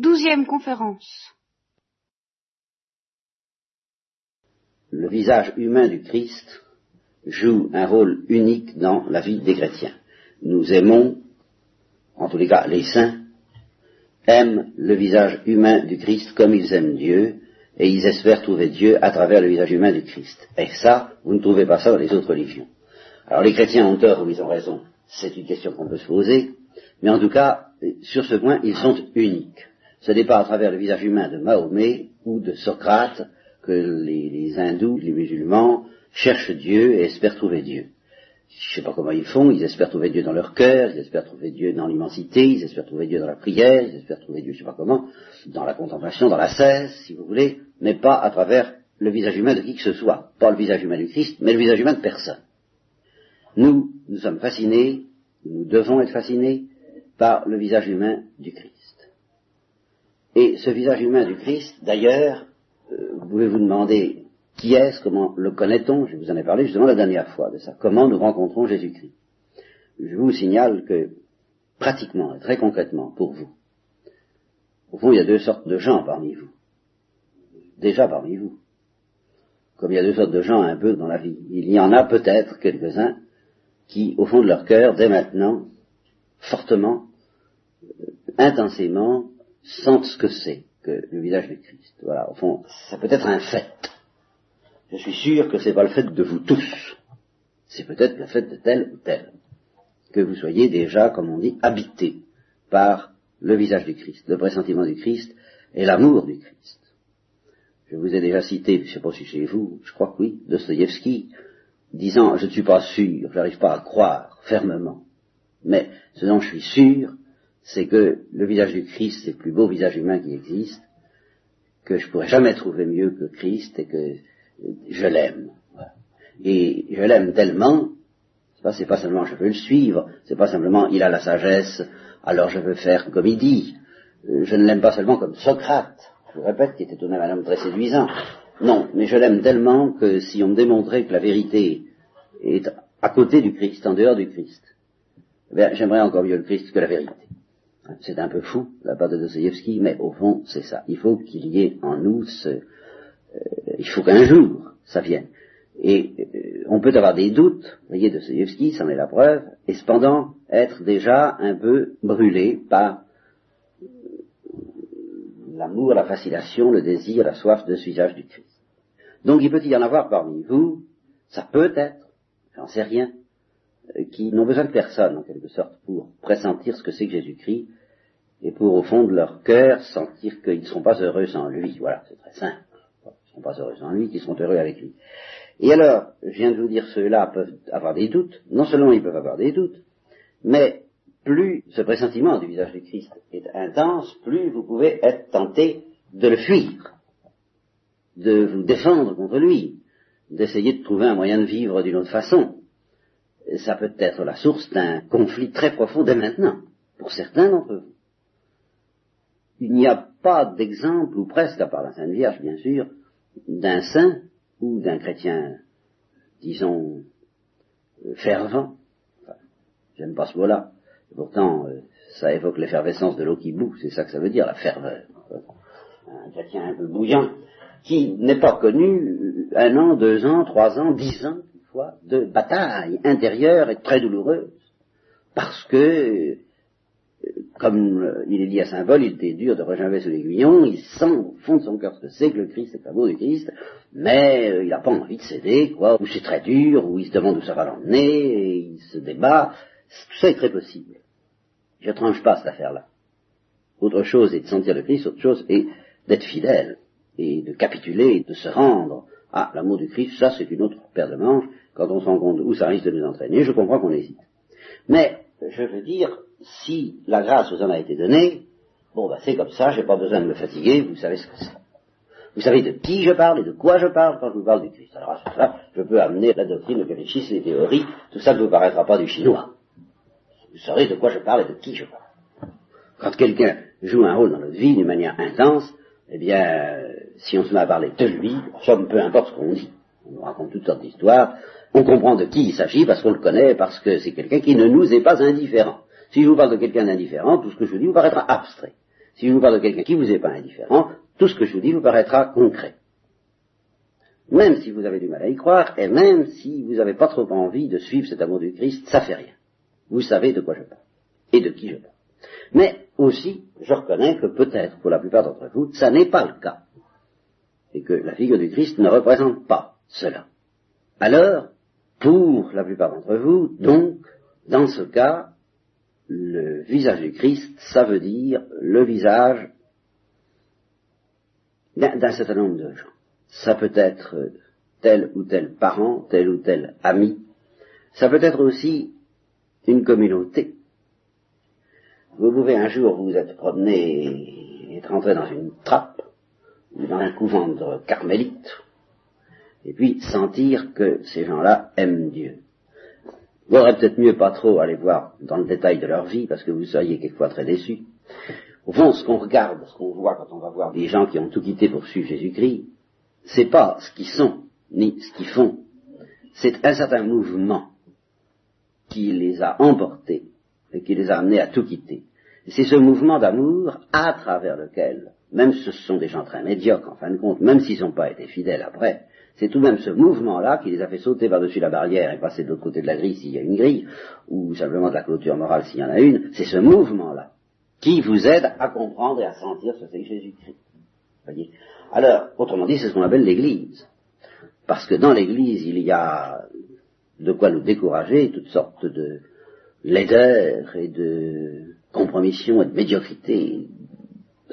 Douzième conférence. Le visage humain du Christ joue un rôle unique dans la vie des chrétiens. Nous aimons, en tous les cas les saints, aiment le visage humain du Christ comme ils aiment Dieu, et ils espèrent trouver Dieu à travers le visage humain du Christ. Et ça, vous ne trouvez pas ça dans les autres religions. Alors les chrétiens ont tort ou ils ont raison, c'est une question qu'on peut se poser, mais en tout cas, sur ce point, ils sont uniques. Ce n'est pas à travers le visage humain de Mahomet ou de Socrate que les, hindous, les musulmans, cherchent Dieu et espèrent trouver Dieu. Je ne sais pas comment ils font, ils espèrent trouver Dieu dans leur cœur, ils espèrent trouver Dieu dans l'immensité, ils espèrent trouver Dieu dans la prière, ils espèrent trouver Dieu, je ne sais pas comment, dans la contemplation, dans la cesse, si vous voulez, mais pas à travers le visage humain de qui que ce soit. Pas le visage humain du Christ, mais le visage humain de personne. Nous, nous sommes fascinés, nous devons être fascinés par le visage humain du Christ. Et ce visage humain du Christ, d'ailleurs, euh, vous pouvez vous demander qui est-ce, comment le connaît-on? Je vous en ai parlé justement la dernière fois de ça. Comment nous rencontrons Jésus-Christ? Je vous signale que pratiquement et très concrètement pour vous, au fond, il y a deux sortes de gens parmi vous. Déjà parmi vous. Comme il y a deux sortes de gens un peu dans la vie. Il y en a peut-être quelques-uns qui, au fond de leur cœur, dès maintenant, fortement, euh, intensément, sentent ce que c'est que le visage du Christ. Voilà, au fond, ça peut être un fait. Je suis sûr que ce n'est pas le fait de vous tous. C'est peut-être le fait de tel ou tel. Que vous soyez déjà, comme on dit, habité par le visage du Christ, le pressentiment du Christ et l'amour du Christ. Je vous ai déjà cité, je ne sais pas si chez vous, je crois que oui, Dostoïevski, disant je ne suis pas sûr, je n'arrive pas à croire fermement, mais ce dont je suis sûr, c'est que le visage du Christ, c'est le plus beau visage humain qui existe, que je pourrais jamais trouver mieux que Christ et que je l'aime. Et je l'aime tellement, c'est pas, seulement je veux le suivre, c'est pas simplement il a la sagesse, alors je veux faire comme il dit. Euh, je ne l'aime pas seulement comme Socrate, je vous répète, qui était tout même un homme très séduisant. Non, mais je l'aime tellement que si on me démontrait que la vérité est à côté du Christ, en dehors du Christ, eh j'aimerais encore mieux le Christ que la vérité. C'est un peu fou, la part de Dostoevsky, mais au fond, c'est ça. Il faut qu'il y ait en nous ce, euh, il faut qu'un jour, ça vienne. Et euh, on peut avoir des doutes, vous voyez, Dostoevsky, c'en est la preuve, et cependant être déjà un peu brûlé par euh, l'amour, la fascination, le désir, la soif de ce visage du Christ. Donc il peut y en avoir parmi vous, ça peut être, j'en sais rien, qui n'ont besoin de personne, en quelque sorte, pour pressentir ce que c'est que Jésus-Christ, et pour, au fond de leur cœur, sentir qu'ils ne seront pas heureux sans lui. Voilà, c'est très simple. Ils ne seront pas heureux sans lui, qu'ils seront heureux avec lui. Et alors, je viens de vous dire, ceux-là peuvent avoir des doutes. Non seulement ils peuvent avoir des doutes, mais plus ce pressentiment du visage du Christ est intense, plus vous pouvez être tenté de le fuir, de vous défendre contre lui, d'essayer de trouver un moyen de vivre d'une autre façon. Ça peut être la source d'un conflit très profond dès maintenant, pour certains d'entre vous il n'y a pas d'exemple, ou presque, à part la Sainte Vierge, bien sûr, d'un saint ou d'un chrétien, disons, fervent. J'aime pas ce mot-là. Pourtant, euh, ça évoque l'effervescence de l'eau qui boue, c'est ça que ça veut dire, la ferveur. Un chrétien un peu bouillant, qui n'est pas connu un an, deux ans, trois ans, dix ans, une fois, de bataille intérieure et très douloureuse. Parce que comme euh, il est lié à symbole, il était dur de rejoindre sous l'aiguillon, il sent au fond de son cœur ce que c'est que le Christ est l'amour du Christ, mais euh, il n'a pas envie de céder, quoi, ou c'est très dur, ou il se demande où ça va l'emmener, et il se débat, tout ça est très possible. Je tranche pas cette affaire-là. Autre chose est de sentir le Christ, autre chose est d'être fidèle, et de capituler, de se rendre à l'amour du Christ, ça c'est une autre paire de manches, quand on se rend compte où ça risque de nous entraîner, je comprends qu'on hésite. Mais, je veux dire, si la grâce vous en a été donnée, bon, ben, c'est comme ça, j'ai pas besoin de me fatiguer, vous savez ce que c'est. Vous savez de qui je parle et de quoi je parle quand je vous parle du Christ. Alors à ce là je peux amener la doctrine, le catéchisme, les théories, tout ça ne vous paraîtra pas du chinois. Vous saurez de quoi je parle et de qui je parle. Quand quelqu'un joue un rôle dans notre vie d'une manière intense, eh bien, si on se met à parler de lui, somme peu importe ce qu'on dit. On nous raconte toutes sortes d'histoires, on comprend de qui il s'agit parce qu'on le connaît, parce que c'est quelqu'un qui ne nous est pas indifférent. Si je vous parle de quelqu'un d'indifférent, tout ce que je vous dis vous paraîtra abstrait. si je vous parle de quelqu'un qui vous est pas indifférent, tout ce que je vous dis vous paraîtra concret. Même si vous avez du mal à y croire, et même si vous n'avez pas trop envie de suivre cet amour du Christ, ça fait rien. Vous savez de quoi je parle, et de qui je parle. Mais aussi, je reconnais que peut-être, pour la plupart d'entre vous, ça n'est pas le cas, et que la figure du Christ ne représente pas cela. Alors, pour la plupart d'entre vous, donc, dans ce cas, le visage du Christ, ça veut dire le visage d'un certain nombre de gens. Ça peut être tel ou tel parent, tel ou tel ami. Ça peut être aussi une communauté. Vous pouvez un jour vous être promené, être entré dans une trappe, ou dans un couvent de carmélites, et puis sentir que ces gens-là aiment Dieu. Vous aurez peut-être mieux pas trop aller voir dans le détail de leur vie, parce que vous seriez quelquefois très déçus. Au fond, ce qu'on regarde, ce qu'on voit quand on va voir des gens qui ont tout quitté pour suivre Jésus-Christ, c'est pas ce qu'ils sont, ni ce qu'ils font, c'est un certain mouvement qui les a emportés et qui les a amenés à tout quitter. C'est ce mouvement d'amour à travers lequel, même si ce sont des gens très médiocres en fin de compte, même s'ils n'ont pas été fidèles après, c'est tout de même ce mouvement-là qui les a fait sauter par-dessus la barrière et passer de l'autre côté de la grille s'il y a une grille, ou simplement de la clôture morale s'il y en a une, c'est ce mouvement-là qui vous aide à comprendre et à sentir ce que c'est Jésus-Christ. Alors, autrement dit, c'est ce qu'on appelle l'Église. Parce que dans l'Église, il y a de quoi nous décourager, toutes sortes de laideurs et de compromissions et de médiocrité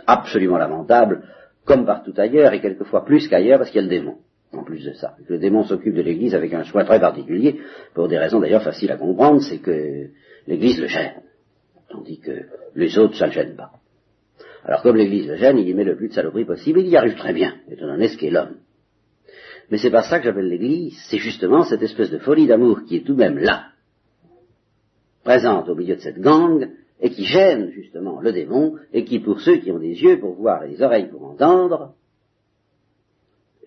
absolument lamentables, comme partout ailleurs, et quelquefois plus qu'ailleurs, parce qu'il y a le démon en plus de ça. Le démon s'occupe de l'Église avec un choix très particulier, pour des raisons d'ailleurs faciles à comprendre, c'est que l'Église le gêne, tandis que les autres, ça ne le gêne pas. Alors comme l'Église le gêne, il y met le plus de saloperie possible, il y arrive très bien, étant donné ce qu'est l'homme. Mais c'est pas ça que j'appelle l'Église, c'est justement cette espèce de folie d'amour qui est tout de même là, présente au milieu de cette gang, et qui gêne justement le démon, et qui pour ceux qui ont des yeux pour voir et des oreilles pour entendre,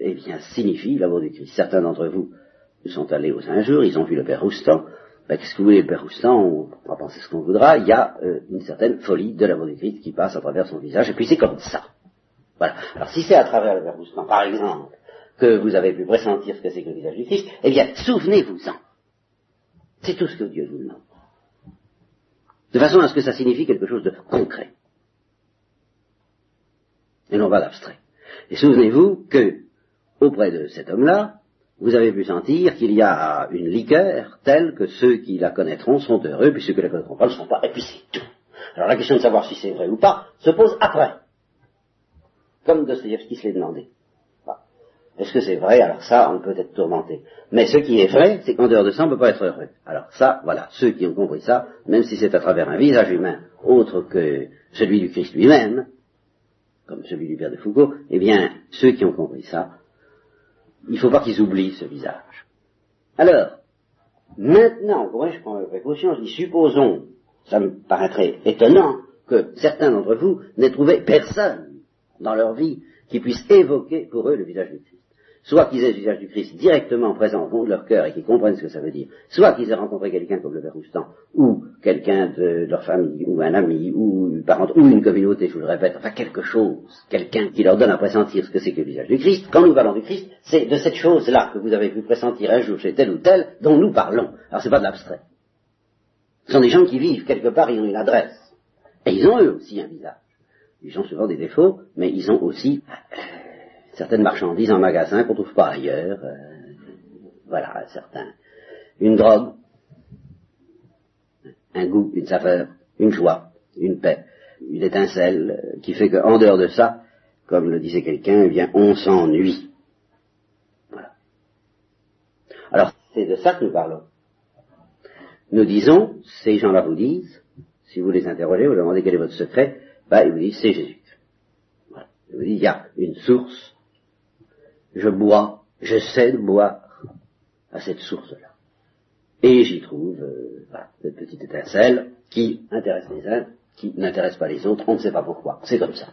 eh bien, signifie l'amour du Christ. Certains d'entre vous sont allés aux injures, ils ont vu le Père Roustan. Ben, qu'est-ce que vous voulez, le Père Roustan? On va penser ce qu'on voudra. Il y a euh, une certaine folie de l'amour du Christ qui passe à travers son visage, et puis c'est comme ça. Voilà. Alors, si c'est à travers le Père Roustan, par exemple, que vous avez pu pressentir ce que c'est que le visage du Christ, eh bien, souvenez-vous-en. C'est tout ce que Dieu vous demande. De façon à ce que ça signifie quelque chose de concret. Et non pas d'abstrait. Et souvenez-vous que auprès de cet homme-là, vous avez pu sentir qu'il y a une liqueur telle que ceux qui la connaîtront sont heureux, puis ceux qui la connaîtront pas ne sont pas. Et puis c'est tout. Alors la question de savoir si c'est vrai ou pas se pose après. Comme Dostoevsky se l'est demandé. Est-ce que c'est vrai? Alors ça, on peut être tourmenté. Mais ce qui est vrai, c'est qu'en dehors de ça, on ne peut pas être heureux. Alors ça, voilà, ceux qui ont compris ça, même si c'est à travers un visage humain autre que celui du Christ lui-même, comme celui du Père de Foucault, eh bien, ceux qui ont compris ça il ne faut pas qu'ils oublient ce visage. Alors, maintenant, je prends ma précaution, je supposons, ça me paraîtrait étonnant que certains d'entre vous n'aient trouvé personne dans leur vie qui puisse évoquer pour eux le visage du Christ soit qu'ils aient le visage du Christ directement présent au fond de leur cœur et qu'ils comprennent ce que ça veut dire, soit qu'ils aient rencontré quelqu'un comme le Père ou quelqu'un de leur famille, ou un ami, ou une parente, ou une communauté, je vous le répète, enfin quelque chose, quelqu'un qui leur donne à pressentir ce que c'est que le visage du Christ. Quand nous parlons du Christ, c'est de cette chose-là que vous avez pu pressentir un jour chez tel ou tel dont nous parlons. Alors c'est pas de l'abstrait. Ce sont des gens qui vivent quelque part, ils ont une adresse. Et ils ont eux aussi un visage. Ils ont souvent des défauts, mais ils ont aussi certaines marchandises en magasin qu'on ne trouve pas ailleurs. Euh, voilà, certains. Une drogue, un goût, une saveur, une joie, une paix, une étincelle euh, qui fait qu'en dehors de ça, comme le disait quelqu'un, eh bien, on s'ennuie. Voilà. Alors, c'est de ça que nous parlons. Nous disons, ces gens-là vous disent, si vous les interrogez, vous demandez quel est votre secret, bah, ils vous disent, c'est Jésus. Ils vous disent, il y a une source je bois, je sais de boire à cette source-là. Et j'y trouve euh, cette petite étincelle qui intéresse les uns, qui n'intéresse pas les autres, on ne sait pas pourquoi. C'est comme ça.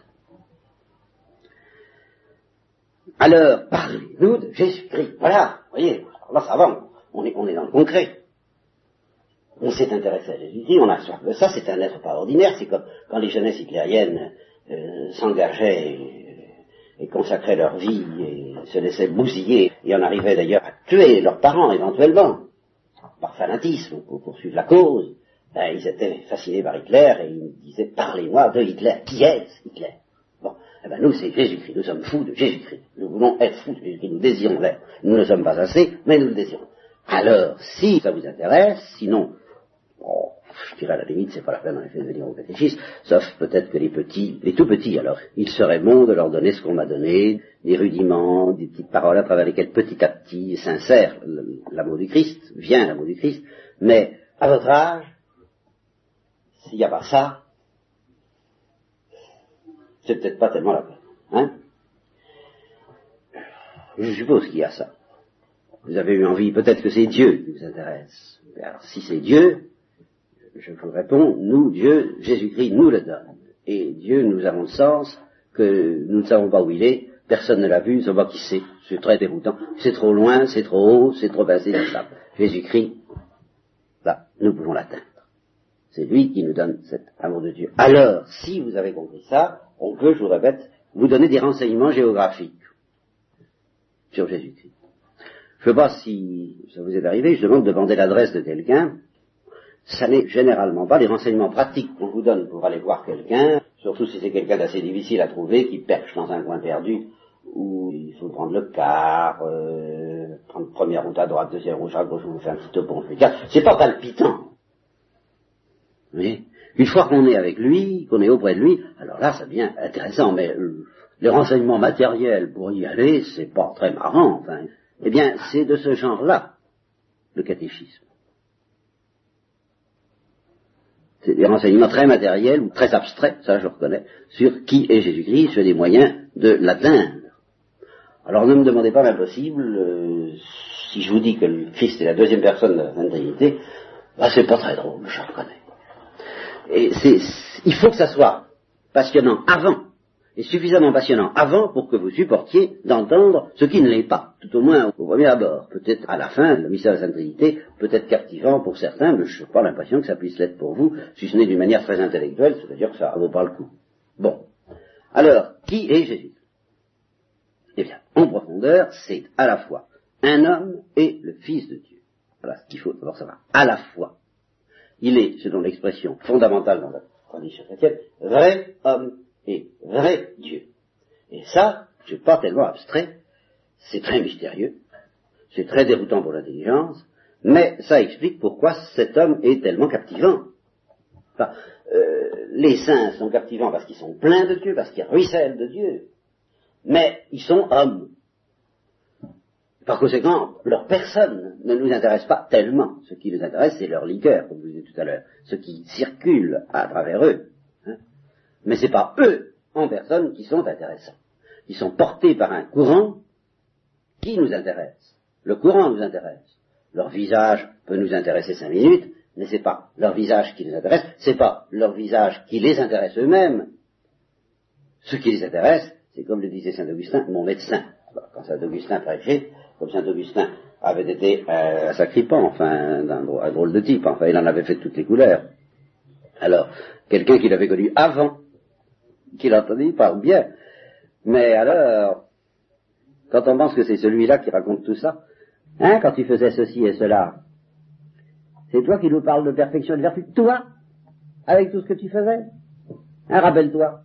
Alors, parlez-nous de Jésus-Christ. Voilà, voyez, là ça va, on est, on est dans le concret. On s'est intéressé à Jésus-Christ, on a soif de ça, c'est un être pas ordinaire, c'est comme quand les jeunesses hitlériennes euh, s'engageaient et consacraient leur vie et se laissaient bousiller et en arrivaient d'ailleurs à tuer leurs parents éventuellement, par fanatisme, pour poursuivre la cause, ben, ils étaient fascinés par Hitler et ils disaient parlez-moi de Hitler. Qui est Hitler? Bon, eh ben nous c'est Jésus-Christ, nous sommes fous de Jésus-Christ. Nous voulons être fous de Jésus-Christ, nous désirons l'être. Nous ne sommes pas assez, mais nous le désirons. Alors, si ça vous intéresse, sinon, bon, je dirais à la limite, c'est pas la peine en effet de venir au catéchisme, sauf peut-être que les petits, les tout petits, alors, il serait bon de leur donner ce qu'on m'a donné, des rudiments, des petites paroles à travers lesquelles petit à petit s'insère l'amour du Christ, vient l'amour du Christ, mais à votre âge, s'il n'y a pas ça, c'est peut-être pas tellement la peine. Hein Je suppose qu'il y a ça. Vous avez eu envie, peut-être que c'est Dieu qui vous intéresse. Alors si c'est Dieu, je vous réponds, nous, Dieu, Jésus-Christ nous le donne. Et Dieu, nous avons le sens que nous ne savons pas où il est, personne ne l'a vu, ne sait pas qui c'est. C'est très déroutant. C'est trop loin, c'est trop haut, c'est trop ça. Jésus-Christ, là, nous pouvons l'atteindre. C'est lui qui nous donne cet amour de Dieu. Alors, si vous avez compris ça, on peut, je vous répète, vous donner des renseignements géographiques sur Jésus-Christ. Je ne sais pas si ça vous est arrivé, je demande de demander l'adresse de quelqu'un. Ça n'est généralement pas des renseignements pratiques qu'on vous donne pour aller voir quelqu'un, surtout si c'est quelqu'un d'assez difficile à trouver, qui perche dans un coin perdu, où il faut prendre le car, euh, prendre première route à droite, deuxième route à gauche, vous faites un petit topo, c'est pas palpitant. Oui. Une fois qu'on est avec lui, qu'on est auprès de lui, alors là, ça devient intéressant, mais euh, les renseignements matériels pour y aller, c'est pas très marrant, enfin. Eh bien, c'est de ce genre-là, le catéchisme. C'est des renseignements très matériels ou très abstraits, ça je reconnais, sur qui est Jésus-Christ, sur des moyens de l'atteindre. Alors ne me demandez pas l'impossible, euh, si je vous dis que le Christ est la deuxième personne de la Sainte Trinité, bah, c'est pas très drôle, je reconnais. Et il faut que ça soit passionnant avant, et suffisamment passionnant avant pour que vous supportiez d'entendre ce qui ne l'est pas, tout au moins au premier abord. Peut-être à la fin, le mystère de la Sainte Trinité peut être captivant pour certains, mais je n'ai pas l'impression que ça puisse l'être pour vous, si ce n'est d'une manière très intellectuelle, c'est-à-dire que ça ne vaut pas le coup. Bon. Alors, qui est Jésus? Eh bien, en profondeur, c'est à la fois un homme et le Fils de Dieu. Voilà ce qu'il faut d'abord savoir. À la fois. Il est, selon l'expression fondamentale dans la tradition chrétienne, vrai homme et vrai Dieu. Et ça, c'est pas tellement abstrait, c'est très mystérieux, c'est très déroutant pour l'intelligence, mais ça explique pourquoi cet homme est tellement captivant. Euh, les saints sont captivants parce qu'ils sont pleins de Dieu, parce qu'ils ruissellent de Dieu, mais ils sont hommes. Par conséquent, leur personne ne nous intéresse pas tellement. Ce qui nous intéresse, c'est leur liqueur, comme je vous disais tout à l'heure, ce qui circule à travers eux. Mais ce n'est pas eux, en personne, qui sont intéressants. Ils sont portés par un courant qui nous intéresse. Le courant nous intéresse. Leur visage peut nous intéresser cinq minutes, mais ce n'est pas leur visage qui nous intéresse, ce n'est pas leur visage qui les intéresse eux-mêmes. Ce qui les intéresse, c'est comme le disait Saint Augustin, mon médecin. Quand Saint Augustin prêchait, comme Saint Augustin avait été euh, un sacripant, enfin un, drôle de type, enfin il en avait fait toutes les couleurs. Alors, quelqu'un qui l'avait connu avant, qui l'entendit parle bien, mais alors, quand on pense que c'est celui-là qui raconte tout ça, hein, quand tu faisais ceci et cela, c'est toi qui nous parles de perfection et de vertu, toi, avec tout ce que tu faisais. Hein, rappelle-toi.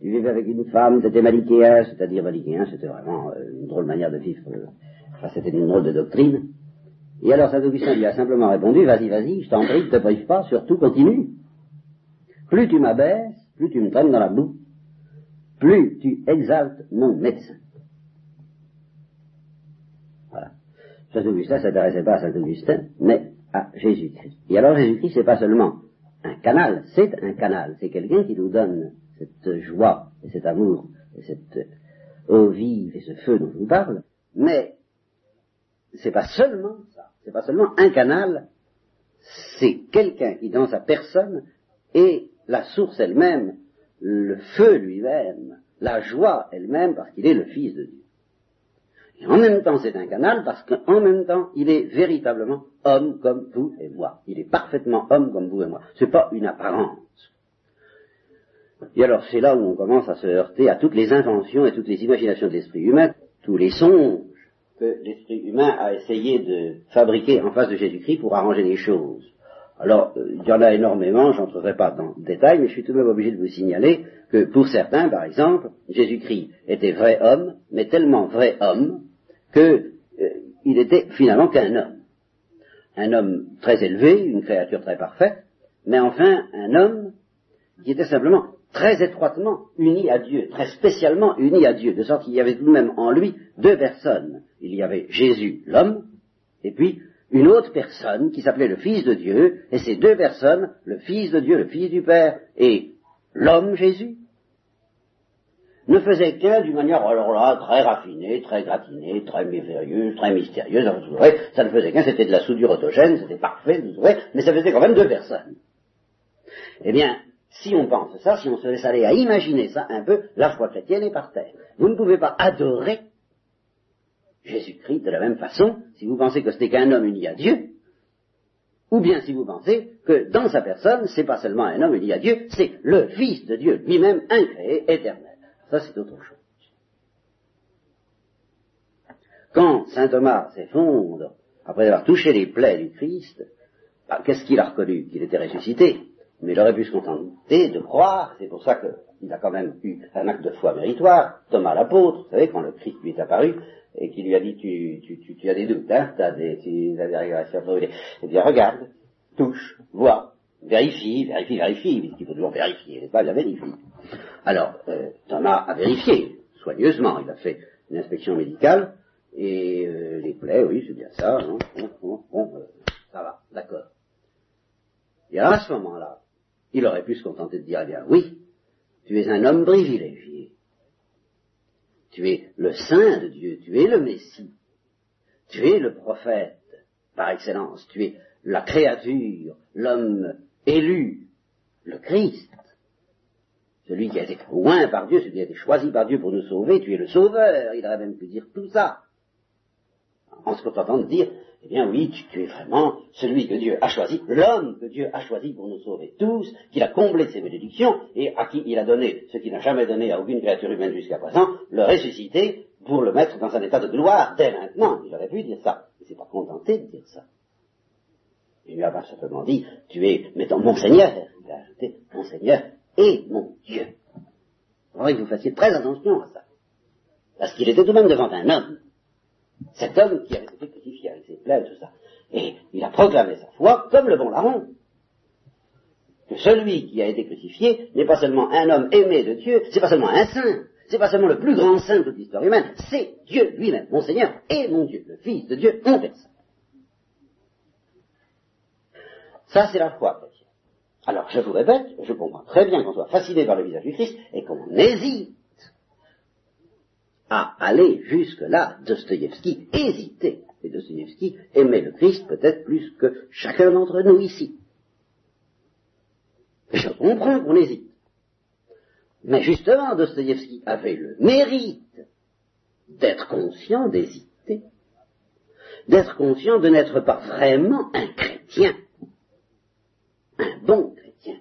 Tu vivais avec une femme, c'était malichéen, c'est-à-dire malichéen, c'était vraiment euh, une drôle manière de vivre. Euh, enfin, c'était une drôle de doctrine. Et alors Saint Augustin lui a simplement répondu, vas-y, vas-y, je t'en prie, ne te prive pas, surtout continue. Plus tu m'abaisses, plus tu me traînes dans la boue, plus tu exaltes mon médecin. Voilà. Saint Augustin ne s'intéressait pas à Saint Augustin, mais à Jésus-Christ. Et alors Jésus-Christ, c'est pas seulement un canal, c'est un canal, c'est quelqu'un qui nous donne cette joie et cet amour et cette eau vive et ce feu dont je vous parle, mais c'est pas seulement ça, c'est pas seulement un canal, c'est quelqu'un qui dans sa personne est la source elle-même, le feu lui-même, la joie elle-même parce qu'il est le Fils de Dieu. Et en même temps c'est un canal parce qu'en même temps il est véritablement homme comme vous et moi. Il est parfaitement homme comme vous et moi. C'est pas une apparence. Et alors c'est là où on commence à se heurter à toutes les inventions et toutes les imaginations de l'esprit humain, tous les songes que l'esprit humain a essayé de fabriquer en face de Jésus-Christ pour arranger les choses. Alors, il y en a énormément, j'entrerai pas dans le détail, mais je suis tout de même obligé de vous signaler que pour certains, par exemple, Jésus-Christ était vrai homme, mais tellement vrai homme qu'il euh, était finalement qu'un homme. Un homme très élevé, une créature très parfaite, mais enfin un homme qui était simplement très étroitement uni à Dieu, très spécialement uni à Dieu, de sorte qu'il y avait tout de même en lui deux personnes. Il y avait Jésus, l'homme, et puis une autre personne qui s'appelait le Fils de Dieu, et ces deux personnes, le Fils de Dieu, le Fils du Père, et l'homme Jésus, ne faisaient qu'un d'une manière, alors là, très raffinée, très gratinée, très mystérieuse, très mystérieuse, vous ça ne faisait qu'un, c'était de la soudure autogène, c'était parfait, vous mais ça faisait quand même deux personnes. Eh bien, si on pense ça, si on se laisse aller à imaginer ça un peu, la foi chrétienne est par terre. Vous ne pouvez pas adorer Jésus-Christ de la même façon si vous pensez que ce n'est qu'un homme uni à Dieu, ou bien si vous pensez que dans sa personne, c'est pas seulement un homme uni à Dieu, c'est le Fils de Dieu lui-même, incréé, éternel. Ça, c'est autre chose. Quand saint Thomas s'effondre, après avoir touché les plaies du Christ, bah, qu'est-ce qu'il a reconnu? Qu'il était ressuscité. Mais il aurait pu se contenter de croire, c'est pour ça qu'il a quand même eu un acte de foi méritoire, Thomas l'apôtre, vous savez, quand le Christ lui est apparu, et qui lui a dit tu, tu, tu, as des doutes, hein, tu as des, tu as des régressions Eh bien regarde, touche, vois, vérifie, vérifie, vérifie, il faut toujours vérifier, n'est-ce pas, il a vérifié. Alors, euh, Thomas a vérifié, soigneusement, il a fait une inspection médicale, et euh, les plaies, oui, c'est bien ça, hein, bon, bon, bon euh, ça va, d'accord. Et à ce moment-là, il aurait pu se contenter de dire, eh bien oui, tu es un homme privilégié, tu es le saint de Dieu, tu es le Messie, tu es le prophète par excellence, tu es la créature, l'homme élu, le Christ, celui qui a été loin par Dieu, celui qui a été choisi par Dieu pour nous sauver, tu es le sauveur, il aurait même pu dire tout ça, en se contentant de dire, eh bien oui, tu, es vraiment celui que Dieu a choisi, l'homme que Dieu a choisi pour nous sauver tous, qu'il a comblé ses bénédictions, et à qui il a donné ce qu'il n'a jamais donné à aucune créature humaine jusqu'à présent, le ressusciter pour le mettre dans un état de gloire dès maintenant. Il aurait pu dire ça. Il s'est pas contenté de dire ça. Il lui a pas simplement dit, tu es, mettons, mon Seigneur, il a ajouté, mon Seigneur et mon Dieu. Il faudrait que vous fassiez très attention à ça. Parce qu'il était tout de même devant un homme. Cet homme qui avait été crucifié avec ses plaies et tout ça. Et il a proclamé sa foi comme le bon larron. Que celui qui a été crucifié n'est pas seulement un homme aimé de Dieu, c'est pas seulement un saint, c'est pas seulement le plus grand saint de l'histoire humaine, c'est Dieu lui-même, mon Seigneur et mon Dieu, le Fils de Dieu en personne. Ça, c'est la foi. Alors, je vous répète, je comprends très bien qu'on soit fasciné par le visage du Christ et qu'on hésite à aller jusque-là, Dostoïevski hésitait. Et Dostoïevski aimait le Christ peut-être plus que chacun d'entre nous ici. Je comprends qu'on hésite. Mais justement, Dostoïevski avait le mérite d'être conscient d'hésiter, d'être conscient de n'être pas vraiment un chrétien, un bon chrétien.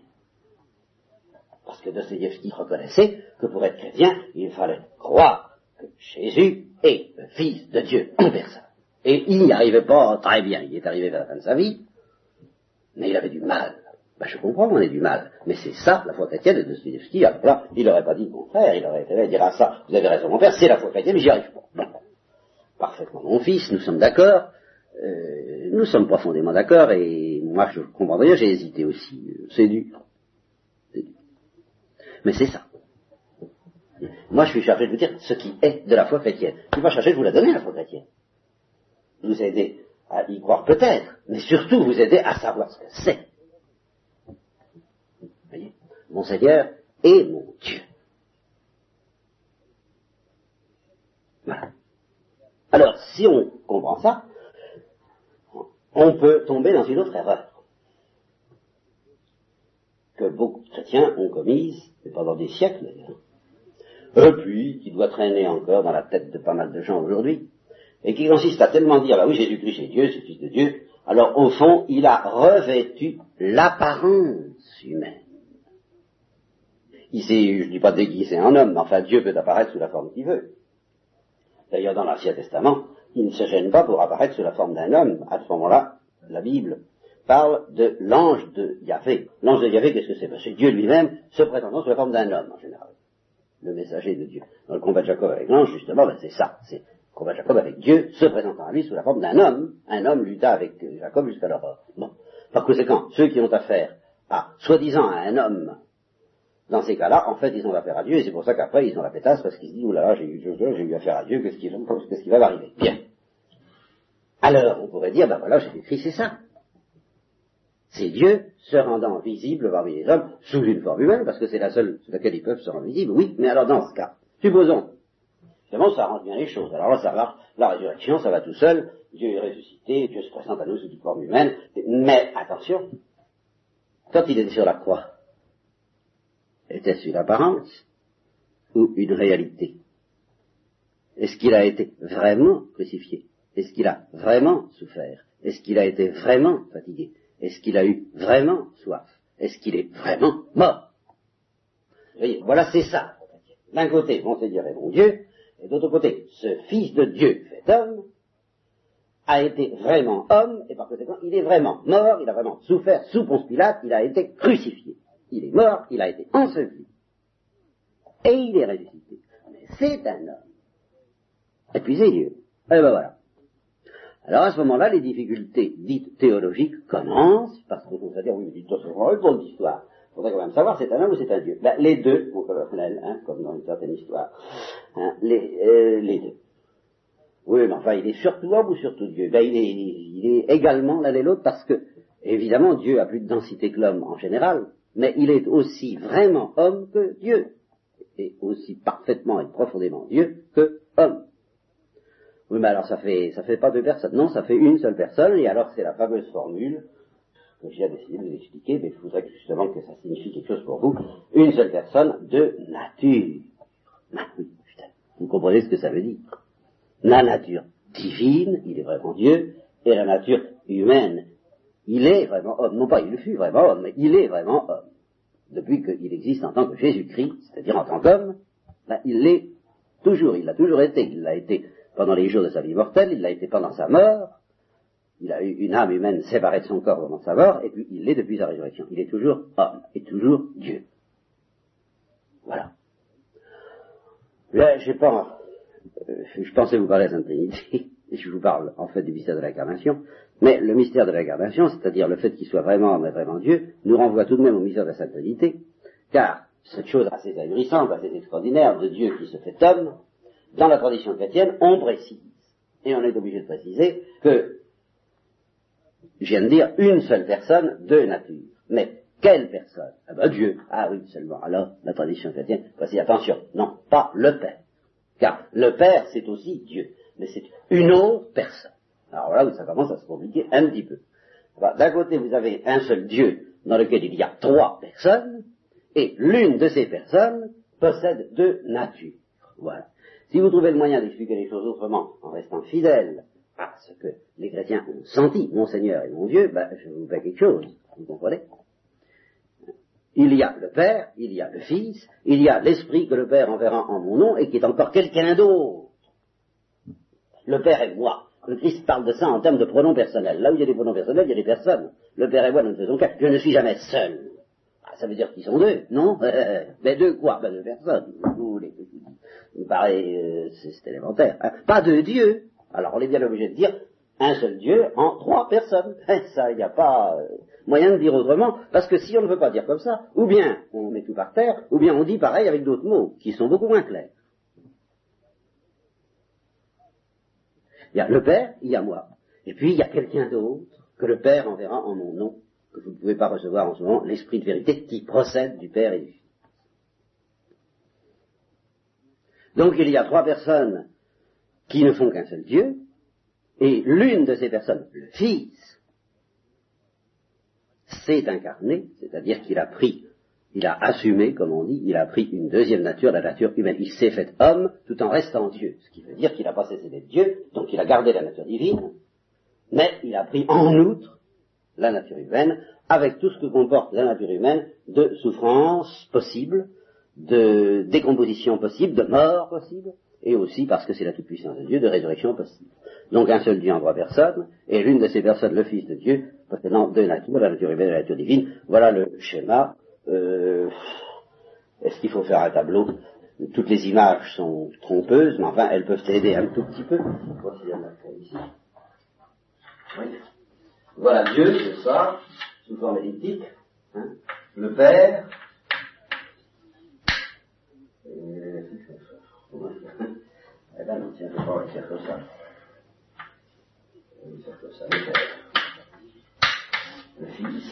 Parce que Dostoïevski reconnaissait que pour être chrétien, il fallait croire Jésus est le Fils de Dieu en personne. Et il n'y arrivait pas très bien. Il est arrivé vers la fin de sa vie, mais il avait du mal. Ben, je comprends qu'on ait du mal, mais c'est ça la foi chrétienne de Dostoevsky. Alors là, il n'aurait pas dit mon frère, il aurait été là, il dira ça, vous avez raison mon père, c'est la foi chrétienne, mais j'y arrive pas. Parfaitement mon fils, nous sommes d'accord, euh, nous sommes profondément d'accord, et moi je comprends bien, j'ai hésité aussi, c'est dur. C'est dur. Mais c'est ça. Moi, je suis chargé de vous dire ce qui est de la foi chrétienne. Je suis pas chargé de vous la donner, la foi chrétienne. Vous aider à y croire peut-être, mais surtout vous aider à savoir ce que c'est. Voyez Mon Seigneur est mon Dieu. Voilà. Alors, si on comprend ça, on peut tomber dans une autre erreur que beaucoup de chrétiens ont commise, et pendant des siècles d'ailleurs et puis qui doit traîner encore dans la tête de pas mal de gens aujourd'hui, et qui consiste à tellement dire, bah oui, Jésus-Christ c'est Dieu, c'est Fils de Dieu, alors au fond, il a revêtu l'apparence humaine. Il s'est, je ne dis pas déguisé en homme, mais enfin Dieu peut apparaître sous la forme qu'il veut. D'ailleurs, dans l'Ancien Testament, il ne se gêne pas pour apparaître sous la forme d'un homme. À ce moment-là, la Bible parle de l'ange de Yahvé. L'ange de Yahvé, qu'est-ce que c'est? Ben, C'est Dieu lui-même se présentant sous la forme d'un homme, en général. Le messager de Dieu. Dans le combat de Jacob avec l'ange, justement, ben, c'est ça. C'est le combat de Jacob avec Dieu se présentant à lui sous la forme d'un homme. Un homme lutta avec Jacob jusqu'à l'aurore. Bon. Par conséquent, ceux qui ont affaire à, soi-disant, à un homme, dans ces cas-là, en fait, ils ont affaire à Dieu, et c'est pour ça qu'après, ils ont la pétasse, parce qu'ils se disent, oulala, j'ai eu, j'ai eu affaire à Dieu, qu'est-ce qui, qu'est-ce qui va m'arriver? Bien. Alors, on pourrait dire, ben voilà, Jésus-Christ, c'est ça. C'est Dieu se rendant visible parmi les hommes sous une forme humaine, parce que c'est la seule sous laquelle ils peuvent se rendre visibles. Oui, mais alors dans ce cas, supposons, évidemment, ça rend bien les choses. Alors là, ça va, la résurrection, ça va tout seul. Dieu est ressuscité, Dieu se présente à nous sous une forme humaine. Mais attention, quand il était sur la croix, était-ce une apparence ou une réalité? Est-ce qu'il a été vraiment crucifié? Est-ce qu'il a vraiment souffert? Est-ce qu'il a été vraiment fatigué? Est-ce qu'il a eu vraiment soif? Est-ce qu'il est vraiment mort? Vous voyez, voilà, c'est ça. D'un côté, mon Seigneur est mon Dieu, et d'autre côté, ce Fils de Dieu fait homme a été vraiment homme, et par conséquent, il est vraiment mort, il a vraiment souffert sous Ponce Pilate, il a été crucifié. Il est mort, il a été enseveli. Et il est ressuscité. Mais c'est un homme. Et puis c'est Dieu. Et ben voilà. Alors à ce moment-là, les difficultés dites théologiques commencent, parce qu'on va dire, oui, dites c'est vraiment une bonne histoire. Il faudrait quand même savoir c'est un homme ou c'est un Dieu. Ben, les deux, hein, comme dans une certaine histoire. Hein, les, euh, les deux. Oui, mais enfin, il est surtout homme ou surtout Dieu? Ben, il, est, il est également l'un et l'autre parce que, évidemment, Dieu a plus de densité que l'homme en général, mais il est aussi vraiment homme que Dieu, et aussi parfaitement et profondément Dieu que homme. Oui, mais alors ça fait ça fait pas deux personnes. Non, ça fait une seule personne, et alors c'est la fameuse formule que j'ai décidé de vous expliquer, mais je voudrais justement que ça signifie quelque chose pour vous. Une seule personne de nature. Ah vous comprenez ce que ça veut dire? La nature divine, il est vraiment Dieu, et la nature humaine, il est vraiment homme. Non pas il fut vraiment homme, mais il est vraiment homme. Depuis qu'il existe en tant que Jésus-Christ, c'est-à-dire en tant qu'homme, ben, il l'est toujours, il l'a toujours été, il l'a été pendant les jours de sa vie mortelle, il l'a été pendant sa mort, il a eu une âme humaine séparée de son corps pendant sa mort, et puis il l'est depuis sa résurrection. Il est toujours homme, et toujours Dieu. Voilà. Là, pas, euh, je pensais vous parler de Sainte Trinité, et je vous parle en fait du mystère de l'incarnation, mais le mystère de l'incarnation, c'est-à-dire le fait qu'il soit vraiment homme et vraiment Dieu, nous renvoie tout de même au mystère de la Sainte Trinité, car cette chose assez ahurissante, assez extraordinaire de Dieu qui se fait homme, dans la tradition chrétienne, on précise, et on est obligé de préciser, que, je viens de dire, une seule personne, deux natures. Mais quelle personne? Ah ben Dieu. Ah oui, seulement. Alors, la tradition chrétienne, voici, attention, non, pas le Père. Car le Père, c'est aussi Dieu. Mais c'est une autre personne. Alors là, ça commence à se compliquer un petit peu. D'un côté, vous avez un seul Dieu dans lequel il y a trois personnes, et l'une de ces personnes possède deux natures. Voilà. Si vous trouvez le moyen d'expliquer les choses autrement, en restant fidèle à ce que les chrétiens ont senti, mon Seigneur et mon Dieu, ben, je vous fais quelque chose, vous comprenez? Il y a le Père, il y a le Fils, il y a l'Esprit que le Père enverra en mon nom et qui est encore quelqu'un d'autre. Le Père et moi. Le Christ parle de ça en termes de pronoms personnels. Là où il y a des pronoms personnels, il y a des personnes. Le Père et moi, nous ne faisons qu'un. Je ne suis jamais seul. Ah, ça veut dire qu'ils sont deux, non? Mais deux quoi? Ben deux personnes. Vous voulez que me paraît, euh, c'est élémentaire. Hein. Pas de Dieu. Alors on est bien obligé de dire un seul Dieu en trois personnes. Ça, il n'y a pas euh, moyen de dire autrement, parce que si on ne veut pas dire comme ça, ou bien on met tout par terre, ou bien on dit pareil avec d'autres mots, qui sont beaucoup moins clairs. Il y a le Père, il y a moi. Et puis il y a quelqu'un d'autre que le Père enverra en mon nom, que vous ne pouvez pas recevoir en ce moment, l'Esprit de vérité qui procède du Père et du. Donc il y a trois personnes qui ne font qu'un seul Dieu, et l'une de ces personnes, le Fils, s'est incarné, c'est-à-dire qu'il a pris, il a assumé, comme on dit, il a pris une deuxième nature, la nature humaine. Il s'est fait homme tout en restant Dieu, ce qui veut dire qu'il n'a pas cessé d'être Dieu, donc il a gardé la nature divine, mais il a pris en outre la nature humaine, avec tout ce que comporte la nature humaine de souffrance possible, de décomposition possible, de mort possible, et aussi parce que c'est la toute-puissance de Dieu, de résurrection possible. Donc un seul Dieu en trois personnes, et l'une de ces personnes, le Fils de Dieu, possédant deux natures, la nature humaine et la nature divine. Voilà le schéma. Euh, Est-ce qu'il faut faire un tableau? Toutes les images sont trompeuses, mais enfin elles peuvent aider un tout petit peu. Voilà Dieu, c'est ça, sous forme elliptique. Hein. Le Père. Eh ben non. Le Fils.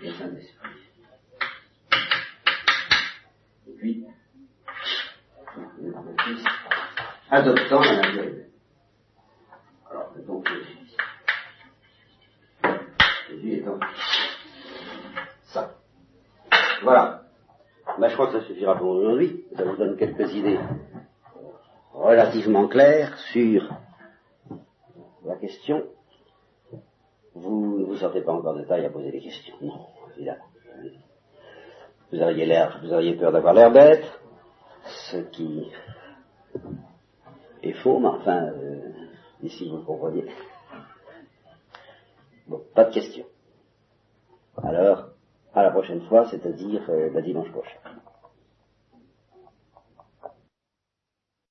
Le Saint-Esprit. Et puis, le Fils, adoptant la nature humaine. Alors, donc, le Fils. Jésus étant ça. Voilà. Ben, je crois que ça suffira pour aujourd'hui. Ça vous donne quelques idées relativement claires sur la question. Vous ne vous sentez pas encore de taille à poser des questions. Non, évidemment. Vous auriez l'air, vous auriez peur d'avoir l'air bête, ce qui est faux, mais enfin, euh, ici vous comprenez. Bon, pas de questions. Alors, à la prochaine fois, c'est-à-dire euh, le dimanche prochain.